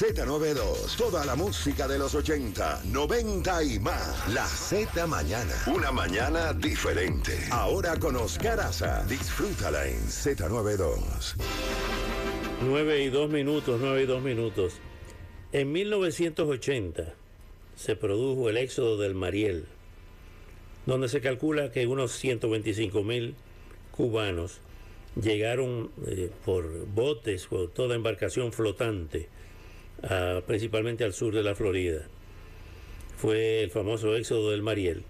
Z92, toda la música de los 80, 90 y más. La Z Mañana. Una mañana diferente. Ahora con Oscar Aza. Disfrútala en Z92. 9 y 2 minutos, 9 y 2 minutos. En 1980 se produjo el éxodo del Mariel, donde se calcula que unos 125 mil cubanos llegaron eh, por botes, por toda embarcación flotante, a- principalmente al sur de la Florida. Fue el famoso éxodo del Mariel.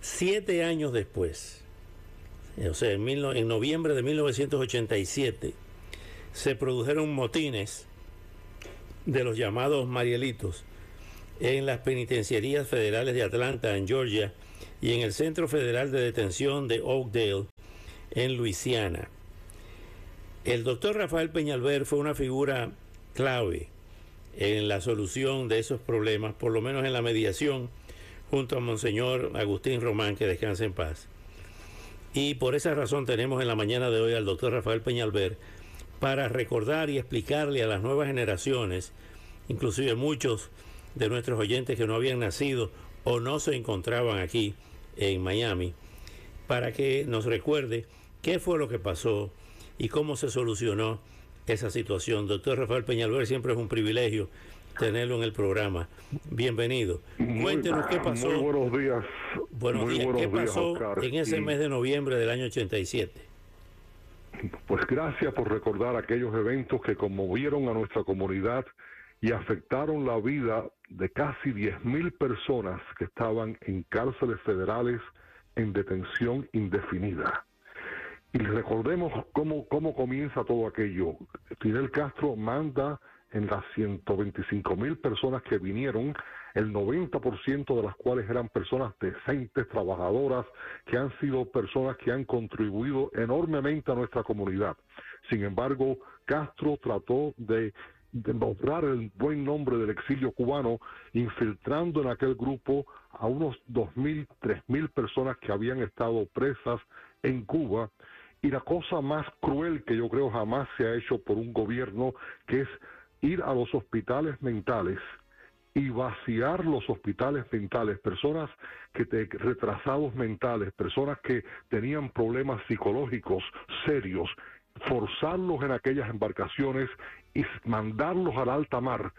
Siete años después, o sea, en, en noviembre de 1987, se produjeron motines de los llamados Marielitos en las penitenciarías federales de Atlanta, en Georgia, y en el Centro Federal de Detención de Oakdale, en Luisiana. El doctor Rafael Peñalver fue una figura clave en la solución de esos problemas, por lo menos en la mediación, junto a Monseñor Agustín Román, que descanse en paz. Y por esa razón tenemos en la mañana de hoy al doctor Rafael Peñalver para recordar y explicarle a las nuevas generaciones, inclusive muchos de nuestros oyentes que no habían nacido o no se encontraban aquí en Miami, para que nos recuerde qué fue lo que pasó y cómo se solucionó esa situación. Doctor Rafael Peñalver, siempre es un privilegio tenerlo en el programa. Bienvenido. Muy- Cuéntenos qué pasó. Muy buenos días. Buenos Muy días. buenos ¿Qué días, pasó Oscar. en ese mes de noviembre del año 87? Pues gracias por recordar aquellos eventos que conmovieron a nuestra comunidad y afectaron la vida de casi 10.000 personas que estaban en cárceles federales en detención indefinida. Y recordemos cómo, cómo comienza todo aquello. Fidel Castro manda en las 125 mil personas que vinieron, el 90% de las cuales eran personas decentes, trabajadoras, que han sido personas que han contribuido enormemente a nuestra comunidad. Sin embargo, Castro trató de, de borrar el buen nombre del exilio cubano, infiltrando en aquel grupo a unos 2.000, 3.000 personas que habían estado presas en Cuba. Y la cosa más cruel que yo creo jamás se ha hecho por un gobierno, que es ir a los hospitales mentales y vaciar los hospitales mentales, personas que te, retrasados mentales, personas que tenían problemas psicológicos serios, forzarlos en aquellas embarcaciones y mandarlos al alta mar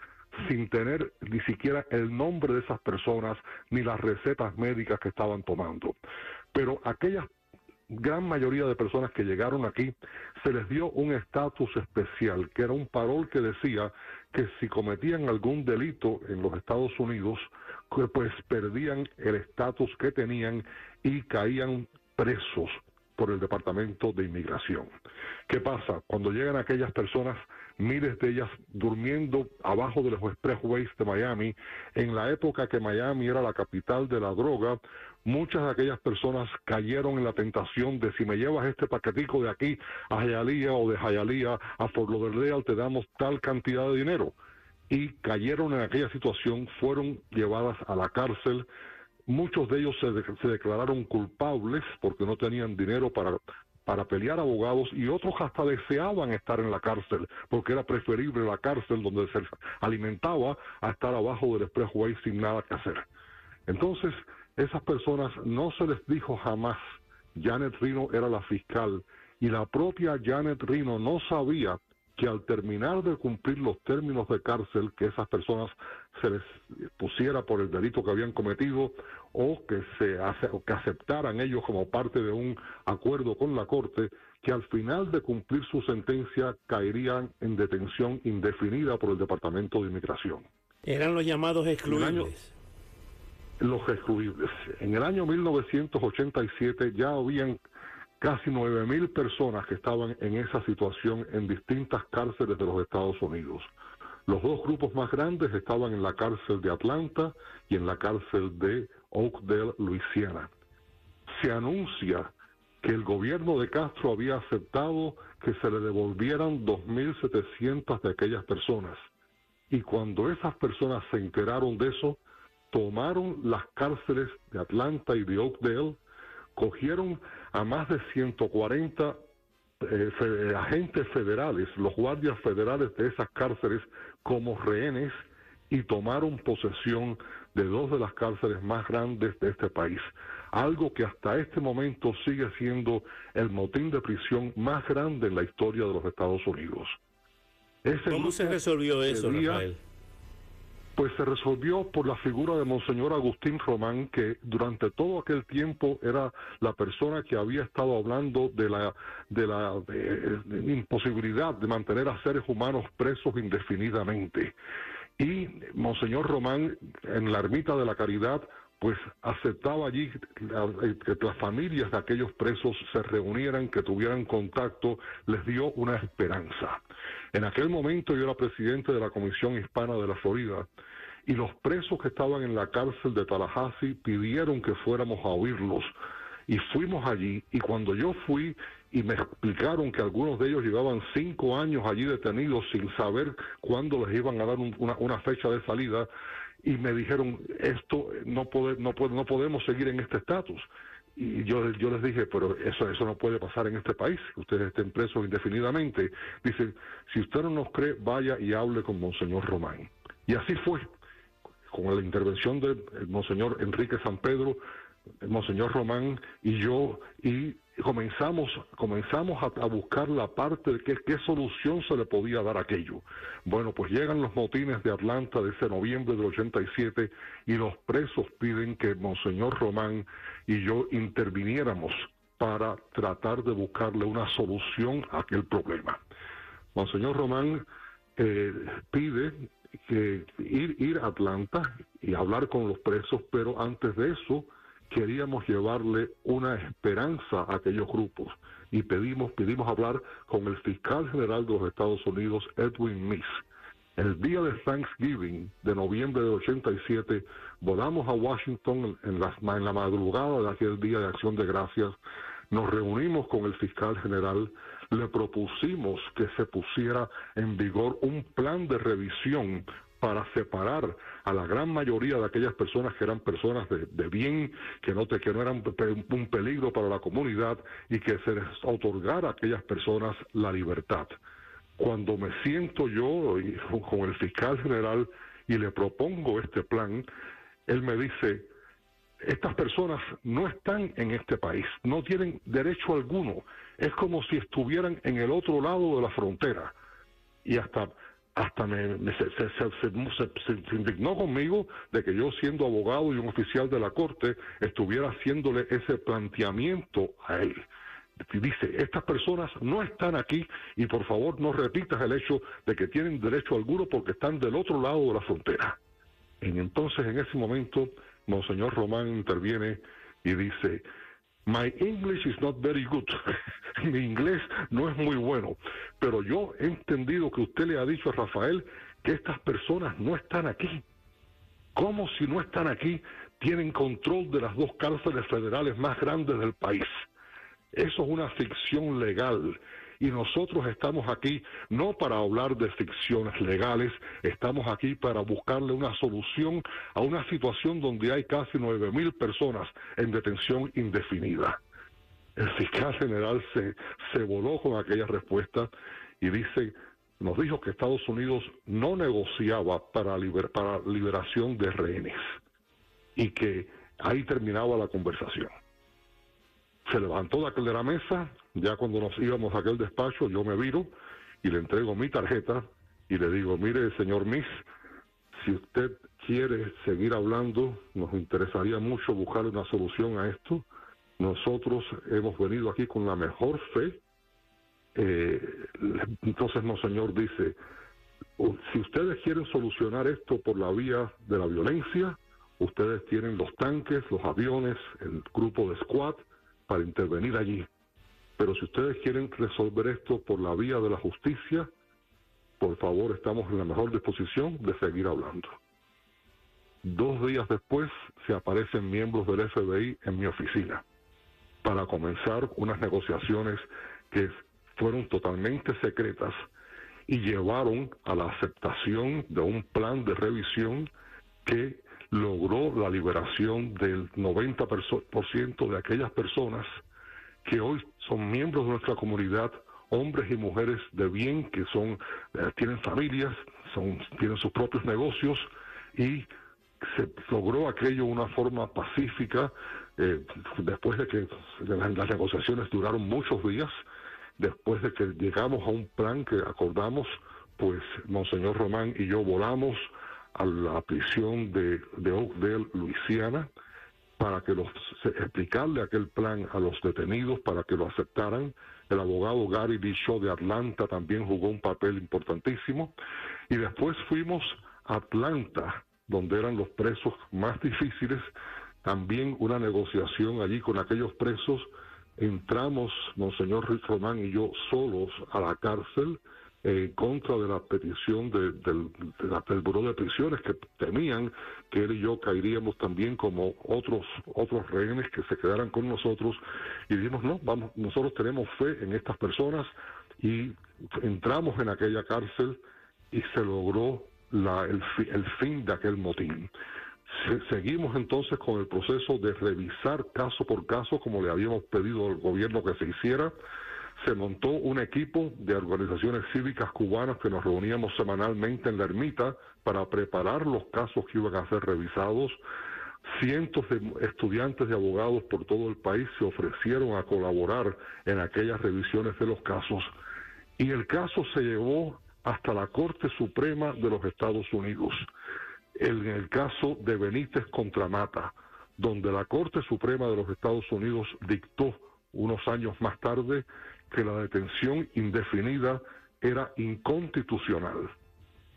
sin tener ni siquiera el nombre de esas personas ni las recetas médicas que estaban tomando. Pero aquellas gran mayoría de personas que llegaron aquí se les dio un estatus especial, que era un parol que decía que si cometían algún delito en los Estados Unidos, pues perdían el estatus que tenían y caían presos por el Departamento de Inmigración. ¿Qué pasa? Cuando llegan aquellas personas, miles de ellas durmiendo abajo de los expressways de Miami, en la época que Miami era la capital de la droga, muchas de aquellas personas cayeron en la tentación de si me llevas este paquetico de aquí a Hialeah o de Hialeah a Fort Lauderdale te damos tal cantidad de dinero y cayeron en aquella situación, fueron llevadas a la cárcel. Muchos de ellos se, se declararon culpables porque no tenían dinero para, para pelear abogados y otros hasta deseaban estar en la cárcel porque era preferible la cárcel donde se alimentaba a estar abajo del expressway sin nada que hacer. Entonces, esas personas no se les dijo jamás, Janet Rino era la fiscal y la propia Janet Rino no sabía que al terminar de cumplir los términos de cárcel que esas personas se les pusiera por el delito que habían cometido o que se hace, o que aceptaran ellos como parte de un acuerdo con la corte que al final de cumplir su sentencia caerían en detención indefinida por el Departamento de Inmigración. Eran los llamados excluibles. Los excluibles. En el año 1987 ya habían casi 9.000 personas que estaban en esa situación en distintas cárceles de los Estados Unidos. Los dos grupos más grandes estaban en la cárcel de Atlanta y en la cárcel de Oakdale, Luisiana. se anuncia que el gobierno de Castro había aceptado que se le devolvieran 2.700 de aquellas personas. Y cuando esas personas se enteraron de eso, tomaron las cárceles de Atlanta y de Oakdale, cogieron a más de 140 eh, agentes federales, los guardias federales de esas cárceles como rehenes y tomaron posesión de dos de las cárceles más grandes de este país. Algo que hasta este momento sigue siendo el motín de prisión más grande en la historia de los Estados Unidos. ¿Cómo se resolvió eso, Rafael? Pues se resolvió por la figura de Monseñor Agustín Román, que durante todo aquel tiempo era la persona que había estado hablando de la, de la imposibilidad de mantener a seres humanos presos indefinidamente. Y Monseñor Román, en la ermita de la Caridad, pues aceptaba allí que las familias de aquellos presos se reunieran, que tuvieran contacto, les dio una esperanza. En aquel momento yo era presidente de la Comisión Hispana de la Florida y los presos que estaban en la cárcel de Tallahassee pidieron que fuéramos a oírlos y fuimos allí y cuando yo fui y me explicaron que algunos de ellos llevaban cinco años allí detenidos sin saber cuándo les iban a dar una, fecha de salida y me dijeron esto no no, no podemos seguir en este estatus y yo, yo les dije, pero eso, eso no puede pasar en este país, que ustedes estén presos indefinidamente. Dice, si usted no nos cree, vaya y hable con Monseñor Román. Y así fue, con la intervención de Monseñor Enrique San Pedro, Monseñor Román y yo, y comenzamos, comenzamos a, buscar la parte de qué, qué, solución se le podía dar a aquello. Bueno, pues llegan los motines de Atlanta de ese noviembre del 87 y los presos piden que Monseñor Román y yo interviniéramos para tratar de buscarle una solución a aquel problema. Monseñor Román eh, pide que ir, ir a Atlanta y hablar con los presos, pero antes de eso, queríamos llevarle una esperanza a aquellos grupos y pedimos, pedimos hablar con el fiscal general de los Estados Unidos, Edwin Miss. El día de Thanksgiving de noviembre de 87, volamos a Washington en la, en la madrugada de aquel día de acción de gracias, nos reunimos con el fiscal general, le propusimos que se pusiera en vigor un plan de revisión para separar a la gran mayoría de aquellas personas que eran personas de, bien, que no, que no eran un peligro para la comunidad y que se les otorgara a aquellas personas la libertad. Cuando me siento yo con el fiscal general y le propongo este plan, él me dice, estas personas no están en este país, no tienen derecho alguno, es como si estuvieran en el otro lado de la frontera. Y hasta hasta me, se, indignó conmigo de que yo siendo abogado y un oficial de la corte estuviera haciéndole ese planteamiento a él. Dice, estas personas no están aquí y por favor no repitas el hecho de que tienen derecho alguno porque están del otro lado de la frontera. Y entonces en ese momento, Monseñor Román interviene y dice, My English is not very good. Mi inglés no es muy bueno. Pero yo he entendido que usted le ha dicho a Rafael que estas personas no están aquí. ¿Cómo si no están aquí tienen control de las dos cárceles federales más grandes del país? Eso es una ficción legal y nosotros estamos aquí no para hablar de ficciones legales, estamos aquí para buscarle una solución a una situación donde hay casi nueve mil personas en detención indefinida. El fiscal general se, se voló con aquella respuesta y dice, nos dijo que Estados Unidos no negociaba para, para liberación de rehenes y que ahí terminaba la conversación se levantó de aquel de la mesa, ya cuando nos íbamos a aquel despacho, yo me viro y le entrego mi tarjeta y le digo, mire, señor Miss, si usted quiere seguir hablando, nos interesaría mucho buscar una solución a esto. Nosotros hemos venido aquí con la mejor fe. Eh, entonces, señor dice, si ustedes quieren solucionar esto por la vía de la violencia, ustedes tienen los tanques, los aviones, el grupo de squad, para intervenir allí. Pero si ustedes quieren resolver esto por la vía de la justicia, por favor, estamos en la mejor disposición de seguir hablando. Dos días después se aparecen miembros del FBI en mi oficina para comenzar unas negociaciones que fueron totalmente secretas y llevaron a la aceptación de un plan de revisión que logró la liberación del 90% de aquellas personas que hoy son miembros de nuestra comunidad, hombres y mujeres de bien que son eh, tienen familias, son tienen sus propios negocios y se logró aquello de una forma pacífica eh, después de que las negociaciones duraron muchos días, después de que llegamos a un plan que acordamos, pues Monseñor Román y yo volamos a la prisión de, Oakdale, Luisiana, para que los explicarle aquel plan a los detenidos para que lo aceptaran. El abogado Gary D. Shaw de Atlanta también jugó un papel importantísimo. Y después fuimos a Atlanta, donde eran los presos más difíciles, también una negociación allí con aquellos presos. Entramos, Monseñor Rick Román y yo, solos a la cárcel en contra de la petición del, del Buró de Prisiones que temían que él y yo caeríamos también como otros otros rehenes que se quedaran con nosotros. Y dijimos no vamos nosotros tenemos fe en estas personas y entramos en aquella cárcel y se logró la, el, el fin de aquel motín. Seguimos entonces con el proceso de revisar caso por caso como le habíamos pedido al gobierno que se hiciera se montó un equipo de organizaciones cívicas cubanas que nos reuníamos semanalmente en la ermita para preparar los casos que iban a ser revisados. Cientos de estudiantes y abogados por todo el país se ofrecieron a colaborar en aquellas revisiones de los casos y el caso se llevó hasta la Corte Suprema de los Estados Unidos, en el caso de Benítez contra Mata, donde la Corte Suprema de los Estados Unidos dictó unos años más tarde que la detención indefinida era inconstitucional.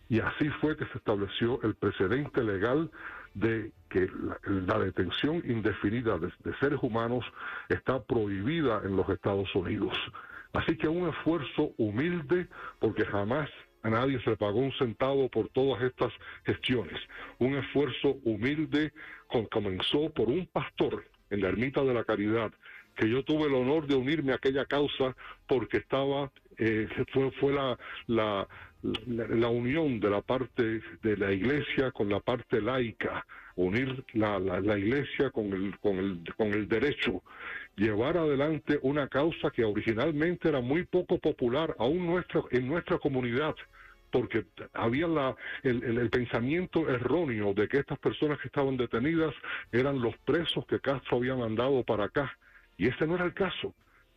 Y así fue que se estableció el precedente legal de que la, detención indefinida de, seres humanos está prohibida en los Estados Unidos. Así que un esfuerzo humilde, porque jamás a nadie se le pagó un centavo por todas estas gestiones. Un esfuerzo humilde comenzó por un pastor en la Ermita de la Caridad que yo tuve el honor de unirme a aquella causa porque estaba, eh, fue, fue la, la, la, unión de la parte de la iglesia con la parte laica, unir la, la, la iglesia con el, con, el, con el derecho, llevar adelante una causa que originalmente era muy poco popular aún nuestra, en nuestra comunidad porque había la, el, el, pensamiento erróneo de que estas personas que estaban detenidas eran los presos que Castro había mandado para acá y ese no era el caso.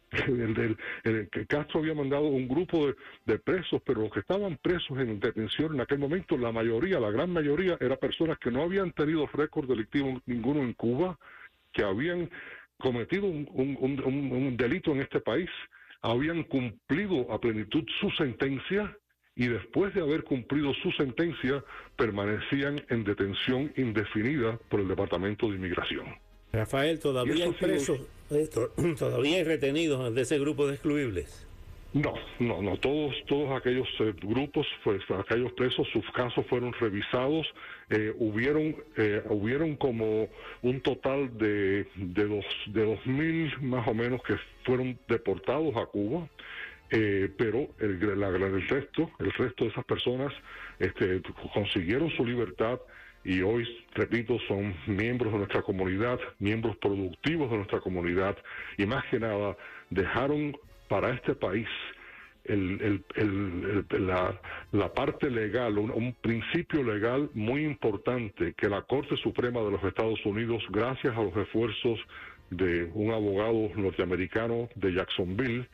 El, el, que Castro había mandado un grupo de, presos, pero los que estaban presos en detención en aquel momento, la mayoría, la gran mayoría, eran personas que no habían tenido récord delictivo ninguno en Cuba, que habían cometido un delito en este país, habían cumplido a plenitud su sentencia y después de haber cumplido su sentencia permanecían en detención indefinida por el Departamento de Inmigración. Rafael, todavía hay presos, eh, todavía hay retenidos de ese grupo de excluibles. No, no, no, todos, todos aquellos eh, grupos, pues, aquellos presos, sus casos fueron revisados, eh, hubieron, hubieron como un total de, de dos, de dos mil más o menos que fueron deportados a Cuba, pero el, el resto, el resto de esas personas, este, consiguieron su libertad, y hoy, repito, son miembros de nuestra comunidad, miembros productivos de nuestra comunidad y más que nada dejaron para este país el, la, parte legal, un, principio legal muy importante que la Corte Suprema de los Estados Unidos, gracias a los esfuerzos de un abogado norteamericano de Jacksonville,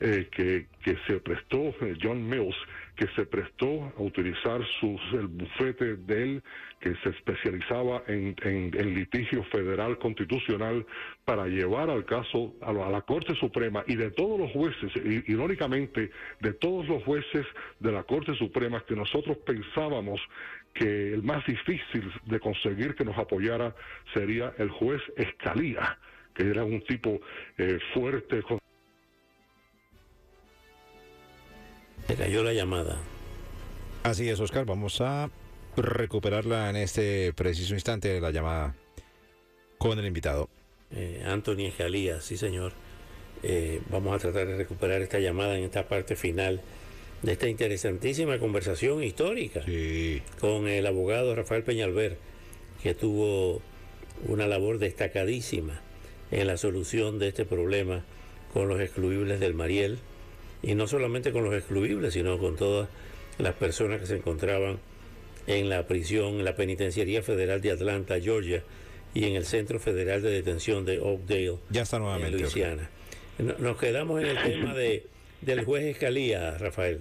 eh, que, que se prestó, eh, John Mills, que se prestó a utilizar sus, el bufete de él, que se especializaba en, en, litigio federal constitucional, para llevar al caso a la, Corte Suprema y de todos los jueces, irónicamente, de todos los jueces de la Corte Suprema que nosotros pensábamos que el más difícil de conseguir que nos apoyara sería el juez Escalía, que era un tipo eh, fuerte, Se cayó la llamada. Así es, Oscar. Vamos a recuperarla en este preciso instante, la llamada con el invitado. eh, Anthony sí señor. Eh, vamos a tratar de recuperar esta llamada en esta parte final de esta interesantísima conversación histórica Sí. con el abogado Rafael Peñalver, que tuvo una labor destacadísima en la solución de este problema con los excluibles del Mariel, y no solamente con los excluibles, sino con todas las personas que se encontraban en la prisión, en la Penitenciaría Federal de Atlanta, Georgia, y en el Centro Federal de Detención de Oakdale, Ya está en nuevamente. Luisiana. No- Nos quedamos en el tema de, del juez Escalía, Rafael.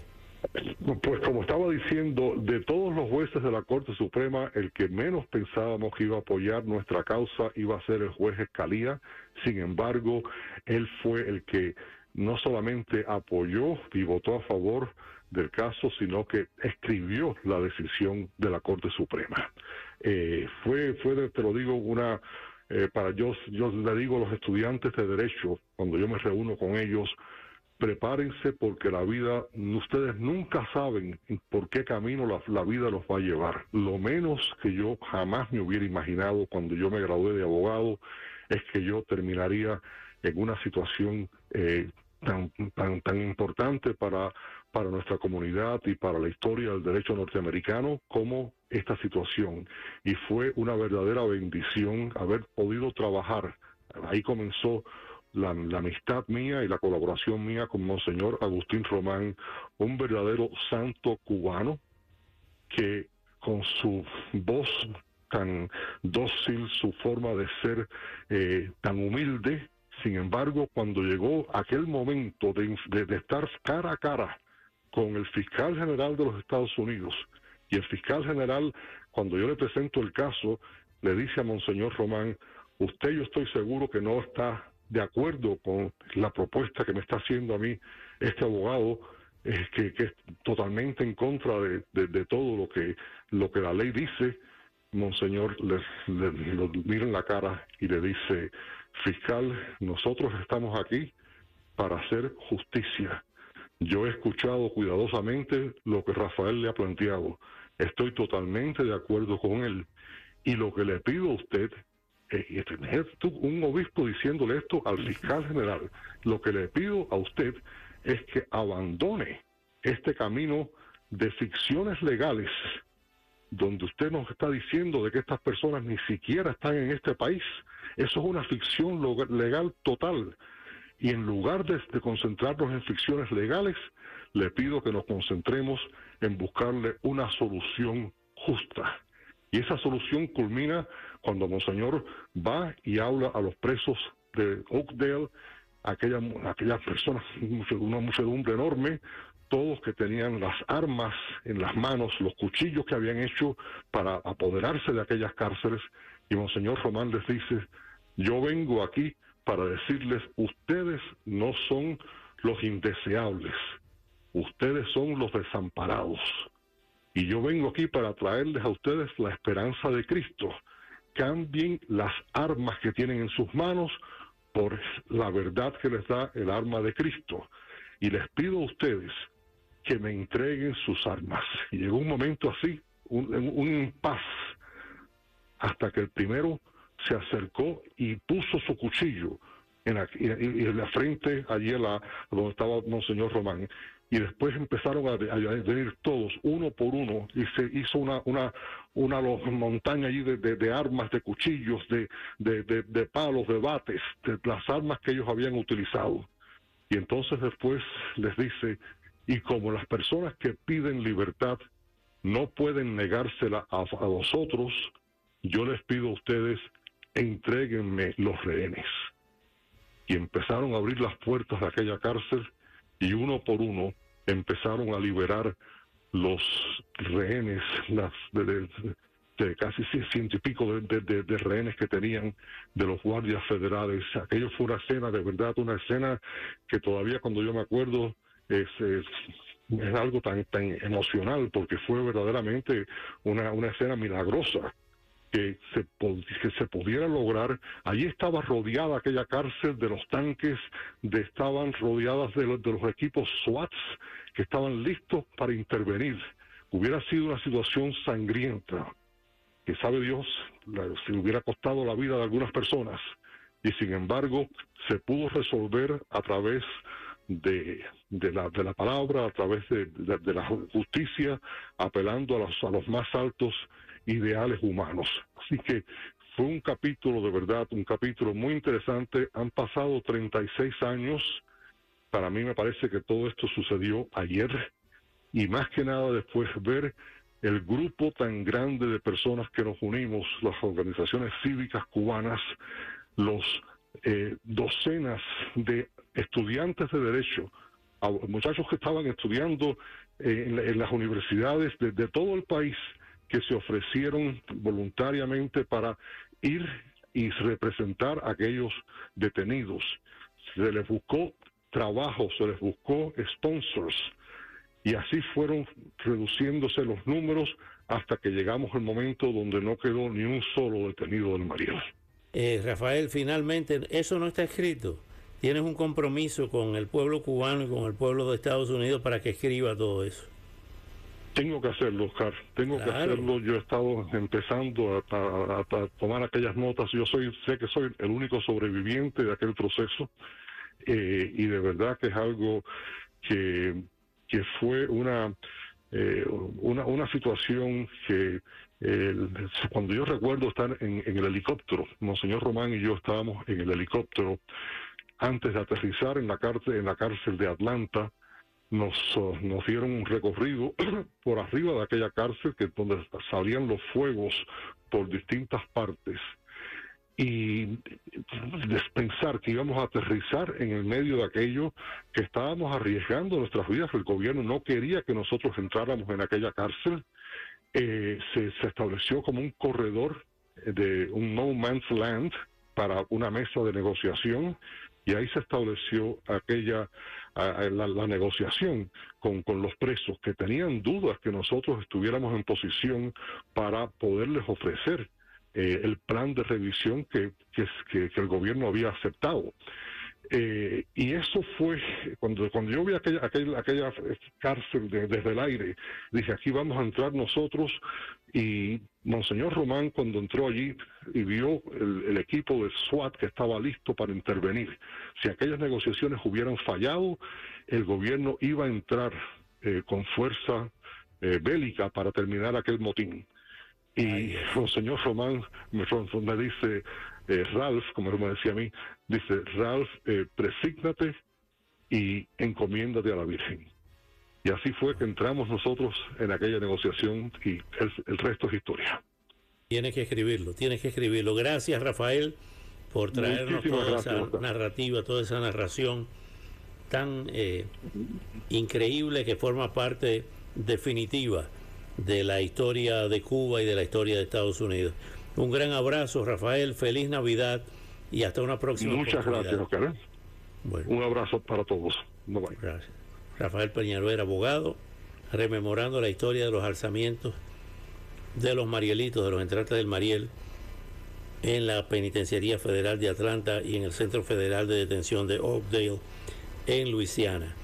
Pues como estaba diciendo, de todos los jueces de la Corte Suprema, el que menos pensábamos que iba a apoyar nuestra causa iba a ser el juez Escalía. Sin embargo, él fue el que no solamente apoyó y votó a favor del caso, sino que escribió la decisión de la Corte Suprema. Eh, fue, fue, te lo digo, una eh, para yo, yo le digo a los estudiantes de derecho cuando yo me reúno con ellos prepárense porque la vida, ustedes nunca saben por qué camino la vida los va a llevar. Lo menos que yo jamás me hubiera imaginado cuando yo me gradué de abogado es que yo terminaría en una situación eh, tan, tan, tan importante para, para nuestra comunidad y para la historia del derecho norteamericano como esta situación. Y fue una verdadera bendición haber podido trabajar. Ahí comenzó la, amistad mía y la colaboración mía con Monseñor Agustín Román, un verdadero santo cubano que con su voz tan dócil, su forma de ser eh, tan humilde, sin embargo, cuando llegó aquel momento de, estar cara a cara con el fiscal general de los Estados Unidos, y el fiscal general, cuando yo le presento el caso, le dice a Monseñor Román, usted yo estoy seguro que no está de acuerdo con la propuesta que me está haciendo a mí este abogado, eh, que, es totalmente en contra de, todo lo que, lo que la ley dice, Monseñor le, le- lo mira en la cara y le dice, fiscal, nosotros estamos aquí para hacer justicia. Yo he escuchado cuidadosamente lo que Rafael le ha planteado. Estoy totalmente de acuerdo con él. Y lo que le pido a usted, y tener un obispo diciéndole esto al fiscal general, lo que le pido a usted es que abandone este camino de ficciones legales donde usted nos está diciendo de que estas personas ni siquiera están en este país. Eso es una ficción legal total. Y en lugar de, concentrarnos en ficciones legales, le pido que nos concentremos en buscarle una solución justa. Y esa solución culmina cuando Monseñor va y habla a los presos de Oakdale, aquella, aquellas personas, una muchedumbre enorme, todos que tenían las armas en las manos, los cuchillos que habían hecho para apoderarse de aquellas cárceles, y Monseñor Román les dice, yo vengo aquí para decirles, ustedes no son los indeseables, ustedes son los desamparados. Y yo vengo aquí para traerles a ustedes la esperanza de Cristo. Cambien las armas que tienen en sus manos por la verdad que les da el arma de Cristo. Y les pido a ustedes que me entreguen sus armas. Y llegó un momento así, un, un impas, hasta que el primero se acercó y puso su cuchillo en la, frente, allí en la, donde estaba Monseñor Román. Y después empezaron a, venir todos, uno por uno, y se hizo una, una, una montaña allí de, de- armas, de cuchillos, de- de palos, de bates, de las armas que ellos habían utilizado. Y entonces después les dice, y como las personas que piden libertad no pueden negársela a, a vosotros, yo les pido a ustedes, entréguenme los rehenes. Y empezaron a abrir las puertas de aquella cárcel y uno por uno empezaron a liberar los rehenes, las de, de- casi ci- ciento y pico de- de rehenes que tenían de los guardias federales. Aquello fue una escena, de verdad, una escena que todavía cuando yo me acuerdo es, es, algo tan, tan emocional porque fue verdaderamente una, una escena milagrosa que se, que se pudiera lograr. Allí estaba rodeada aquella cárcel de los tanques, de, estaban rodeadas de, los- de los equipos SWATs que estaban listos para intervenir. Hubiera sido una situación sangrienta, que sabe Dios, la- hubiera costado la vida de algunas personas. y sin embargo se pudo resolver a través de, de, la, de la palabra, a través de, de, la justicia, apelando a los, a los más altos ideales humanos. Así que fue un capítulo de verdad, un capítulo muy interesante. Han pasado 36 años. Para mí me parece que todo esto sucedió ayer y más que nada después ver el grupo tan grande de personas que nos unimos, las organizaciones cívicas cubanas, los eh, docenas de estudiantes de derecho, muchachos que estaban estudiando eh, en, las universidades de, todo el país, que se ofrecieron voluntariamente para ir y representar a aquellos detenidos. Se les buscó trabajo, se les buscó sponsors, y así fueron reduciéndose los números hasta que llegamos al momento donde no quedó ni un solo detenido del Mariel. Eh, Rafael, finalmente, eso no está escrito. Tienes un compromiso con el pueblo cubano y con el pueblo de Estados Unidos para que escriba todo eso. Tengo que hacerlo, Oscar. Tengo que hacerlo. Yo he estado empezando a, tomar aquellas notas. Yo soy, sé que soy el único sobreviviente de aquel proceso eh, y de verdad que es algo que, que fue una, eh, una, una situación que cuando yo recuerdo estar en, el helicóptero, Monseñor Román y yo estábamos en el helicóptero antes de aterrizar en la cárcel, en la cárcel de Atlanta, nos, nos dieron un recorrido por arriba de aquella cárcel que donde salían los fuegos por distintas partes y pensar que íbamos a aterrizar en el medio de aquello que estábamos arriesgando nuestras vidas, el gobierno no quería que nosotros entráramos en aquella cárcel. Eh, se, estableció como un corredor de un no man's land para una mesa de negociación y ahí se estableció aquella la, negociación con, con, los presos que tenían dudas que nosotros estuviéramos en posición para poderles ofrecer eh, el plan de revisión que, que, el gobierno había aceptado. Eh, y eso fue, cuando, cuando yo vi aquella, aquella, cárcel desde el aire, dije, aquí vamos a entrar nosotros. Y Monseñor Román, cuando entró allí y vio el, equipo de SWAT que estaba listo para intervenir, si aquellas negociaciones hubieran fallado, el gobierno iba a entrar eh, con fuerza eh, bélica para terminar aquel motín. Y Monseñor Román me, me dice, eh, Ralph, como me decía a mí, dice, Ralph, eh, presígnate y encomiéndate a la Virgen. Y así fue que entramos nosotros en aquella negociación y el, resto es historia. Tienes que escribirlo, tienes que escribirlo. Gracias, Rafael, por traernos toda esa narrativa, toda esa narración tan eh, increíble que forma parte definitiva de la historia de Cuba y de la historia de Estados Unidos. Un gran abrazo, Rafael. Feliz Navidad y hasta una próxima. Muchas gracias, Oscar. Un abrazo para todos. Gracias. Rafael Peñalver, abogado, rememorando la historia de los alzamientos de los Marielitos, de los entrantes del Mariel en la Penitenciaría Federal de Atlanta y en el Centro Federal de Detención de Oakdale en Luisiana.